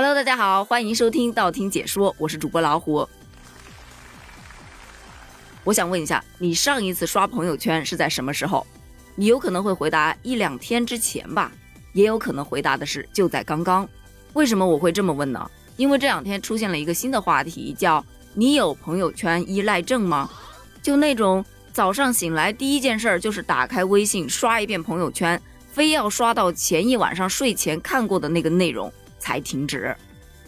Hello，大家好，欢迎收听道听解说，我是主播老虎。我想问一下，你上一次刷朋友圈是在什么时候？你有可能会回答一两天之前吧，也有可能回答的是就在刚刚。为什么我会这么问呢？因为这两天出现了一个新的话题，叫“你有朋友圈依赖症吗？”就那种早上醒来第一件事就是打开微信刷一遍朋友圈，非要刷到前一晚上睡前看过的那个内容。才停止，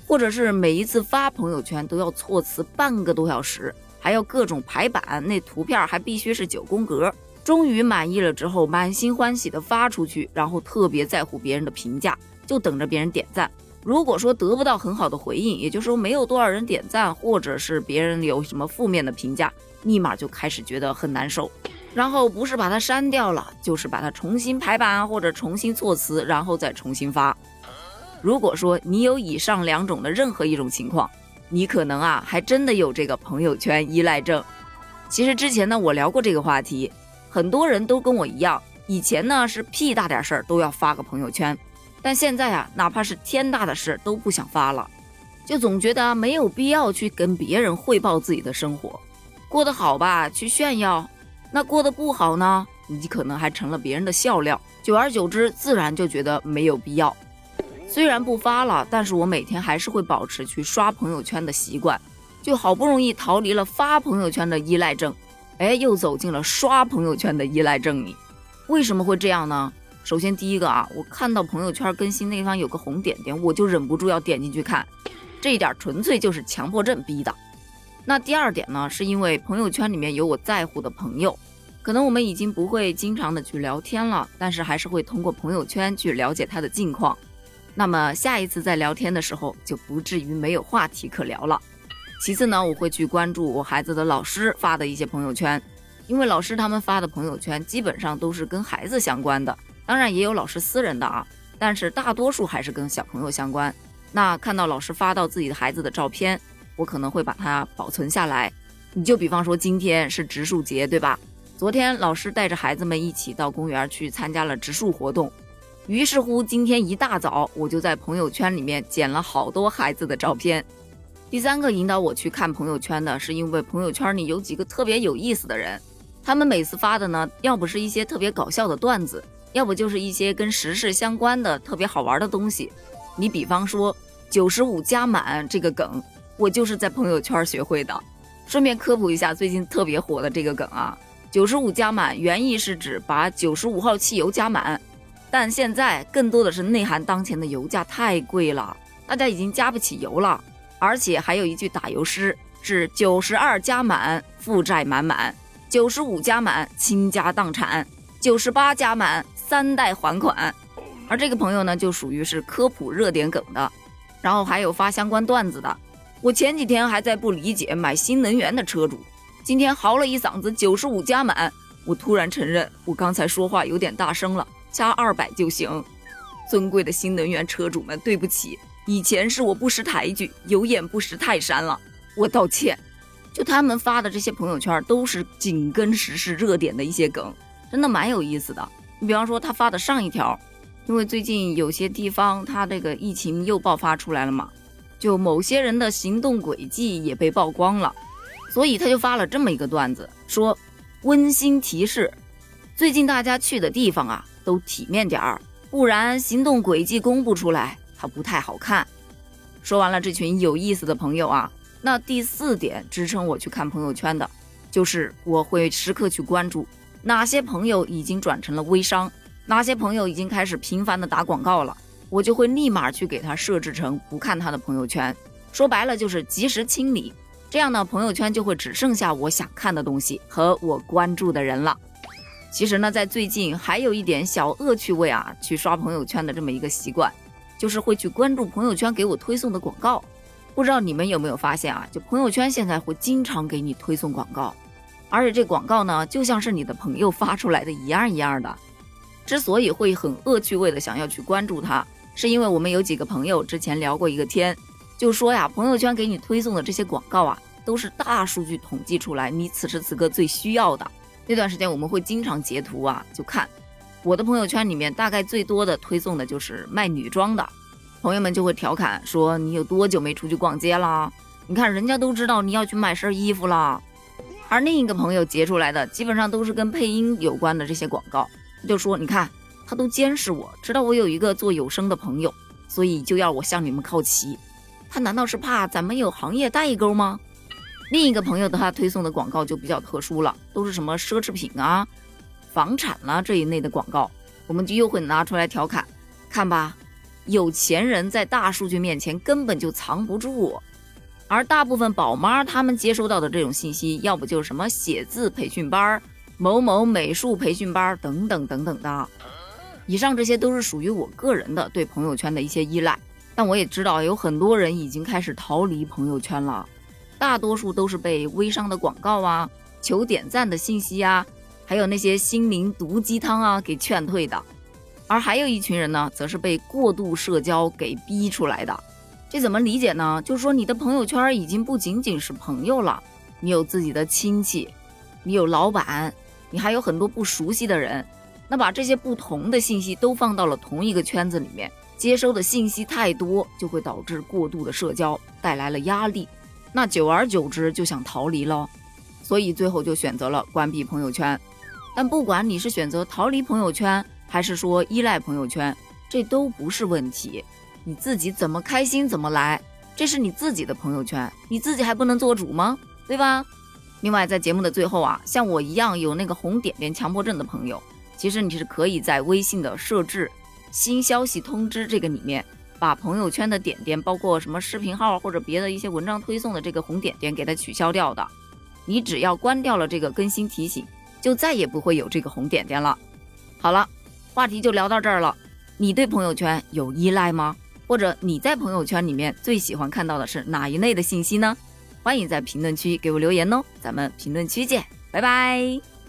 或者是每一次发朋友圈都要措辞半个多小时，还要各种排版，那图片还必须是九宫格。终于满意了之后，满心欢喜的发出去，然后特别在乎别人的评价，就等着别人点赞。如果说得不到很好的回应，也就是说没有多少人点赞，或者是别人有什么负面的评价，立马就开始觉得很难受。然后不是把它删掉了，就是把它重新排版或者重新措辞，然后再重新发。如果说你有以上两种的任何一种情况，你可能啊还真的有这个朋友圈依赖症。其实之前呢我聊过这个话题，很多人都跟我一样，以前呢是屁大点事儿都要发个朋友圈，但现在啊哪怕是天大的事都不想发了，就总觉得没有必要去跟别人汇报自己的生活，过得好吧去炫耀，那过得不好呢，你可能还成了别人的笑料，久而久之自然就觉得没有必要。虽然不发了，但是我每天还是会保持去刷朋友圈的习惯，就好不容易逃离了发朋友圈的依赖症，哎，又走进了刷朋友圈的依赖症里。为什么会这样呢？首先第一个啊，我看到朋友圈更新那方有个红点点，我就忍不住要点进去看，这一点纯粹就是强迫症逼的。那第二点呢，是因为朋友圈里面有我在乎的朋友，可能我们已经不会经常的去聊天了，但是还是会通过朋友圈去了解他的近况。那么下一次在聊天的时候就不至于没有话题可聊了。其次呢，我会去关注我孩子的老师发的一些朋友圈，因为老师他们发的朋友圈基本上都是跟孩子相关的，当然也有老师私人的啊，但是大多数还是跟小朋友相关。那看到老师发到自己的孩子的照片，我可能会把它保存下来。你就比方说今天是植树节，对吧？昨天老师带着孩子们一起到公园去参加了植树活动。于是乎，今天一大早我就在朋友圈里面剪了好多孩子的照片。第三个引导我去看朋友圈的是，因为朋友圈里有几个特别有意思的人，他们每次发的呢，要不是一些特别搞笑的段子，要不就是一些跟时事相关的特别好玩的东西。你比方说“九十五加满”这个梗，我就是在朋友圈学会的。顺便科普一下最近特别火的这个梗啊，“九十五加满”原意是指把九十五号汽油加满。但现在更多的是内涵当前的油价太贵了，大家已经加不起油了，而且还有一句打油诗是九十二加满负债满满，九十五加满倾家荡产，九十八加满三代还款。而这个朋友呢，就属于是科普热点梗的，然后还有发相关段子的。我前几天还在不理解买新能源的车主，今天嚎了一嗓子九十五加满，我突然承认我刚才说话有点大声了。加二百就行，尊贵的新能源车主们，对不起，以前是我不识抬举，有眼不识泰山了，我道歉。就他们发的这些朋友圈，都是紧跟时事热点的一些梗，真的蛮有意思的。你比方说他发的上一条，因为最近有些地方他这个疫情又爆发出来了嘛，就某些人的行动轨迹也被曝光了，所以他就发了这么一个段子，说温馨提示，最近大家去的地方啊。都体面点儿，不然行动轨迹公布出来，它不太好看。说完了这群有意思的朋友啊，那第四点支撑我去看朋友圈的，就是我会时刻去关注哪些朋友已经转成了微商，哪些朋友已经开始频繁的打广告了，我就会立马去给他设置成不看他的朋友圈。说白了就是及时清理，这样呢，朋友圈就会只剩下我想看的东西和我关注的人了。其实呢，在最近还有一点小恶趣味啊，去刷朋友圈的这么一个习惯，就是会去关注朋友圈给我推送的广告。不知道你们有没有发现啊？就朋友圈现在会经常给你推送广告，而且这广告呢，就像是你的朋友发出来的一样一样的。之所以会很恶趣味的想要去关注它，是因为我们有几个朋友之前聊过一个天，就说呀，朋友圈给你推送的这些广告啊，都是大数据统计出来你此时此刻最需要的。那段时间我们会经常截图啊，就看我的朋友圈里面大概最多的推送的就是卖女装的，朋友们就会调侃说：“你有多久没出去逛街了？你看人家都知道你要去买身衣服了。”而另一个朋友截出来的基本上都是跟配音有关的这些广告，就说：“你看他都监视我，知道我有一个做有声的朋友，所以就要我向你们靠齐。他难道是怕咱们有行业代沟吗？”另一个朋友的他推送的广告就比较特殊了，都是什么奢侈品啊、房产啦这一类的广告，我们就又会拿出来调侃，看吧，有钱人在大数据面前根本就藏不住，而大部分宝妈他们接收到的这种信息，要不就是什么写字培训班、某某美术培训班等等等等的。以上这些都是属于我个人的对朋友圈的一些依赖，但我也知道有很多人已经开始逃离朋友圈了。大多数都是被微商的广告啊、求点赞的信息啊，还有那些心灵毒鸡汤啊给劝退的，而还有一群人呢，则是被过度社交给逼出来的。这怎么理解呢？就是说你的朋友圈已经不仅仅是朋友了，你有自己的亲戚，你有老板，你还有很多不熟悉的人。那把这些不同的信息都放到了同一个圈子里面，接收的信息太多，就会导致过度的社交，带来了压力。那久而久之就想逃离了，所以最后就选择了关闭朋友圈。但不管你是选择逃离朋友圈，还是说依赖朋友圈，这都不是问题。你自己怎么开心怎么来，这是你自己的朋友圈，你自己还不能做主吗？对吧？另外，在节目的最后啊，像我一样有那个红点点强迫症的朋友，其实你是可以在微信的设置新消息通知这个里面。把朋友圈的点点，包括什么视频号或者别的一些文章推送的这个红点点，给它取消掉的。你只要关掉了这个更新提醒，就再也不会有这个红点点了。好了，话题就聊到这儿了。你对朋友圈有依赖吗？或者你在朋友圈里面最喜欢看到的是哪一类的信息呢？欢迎在评论区给我留言哦。咱们评论区见，拜拜。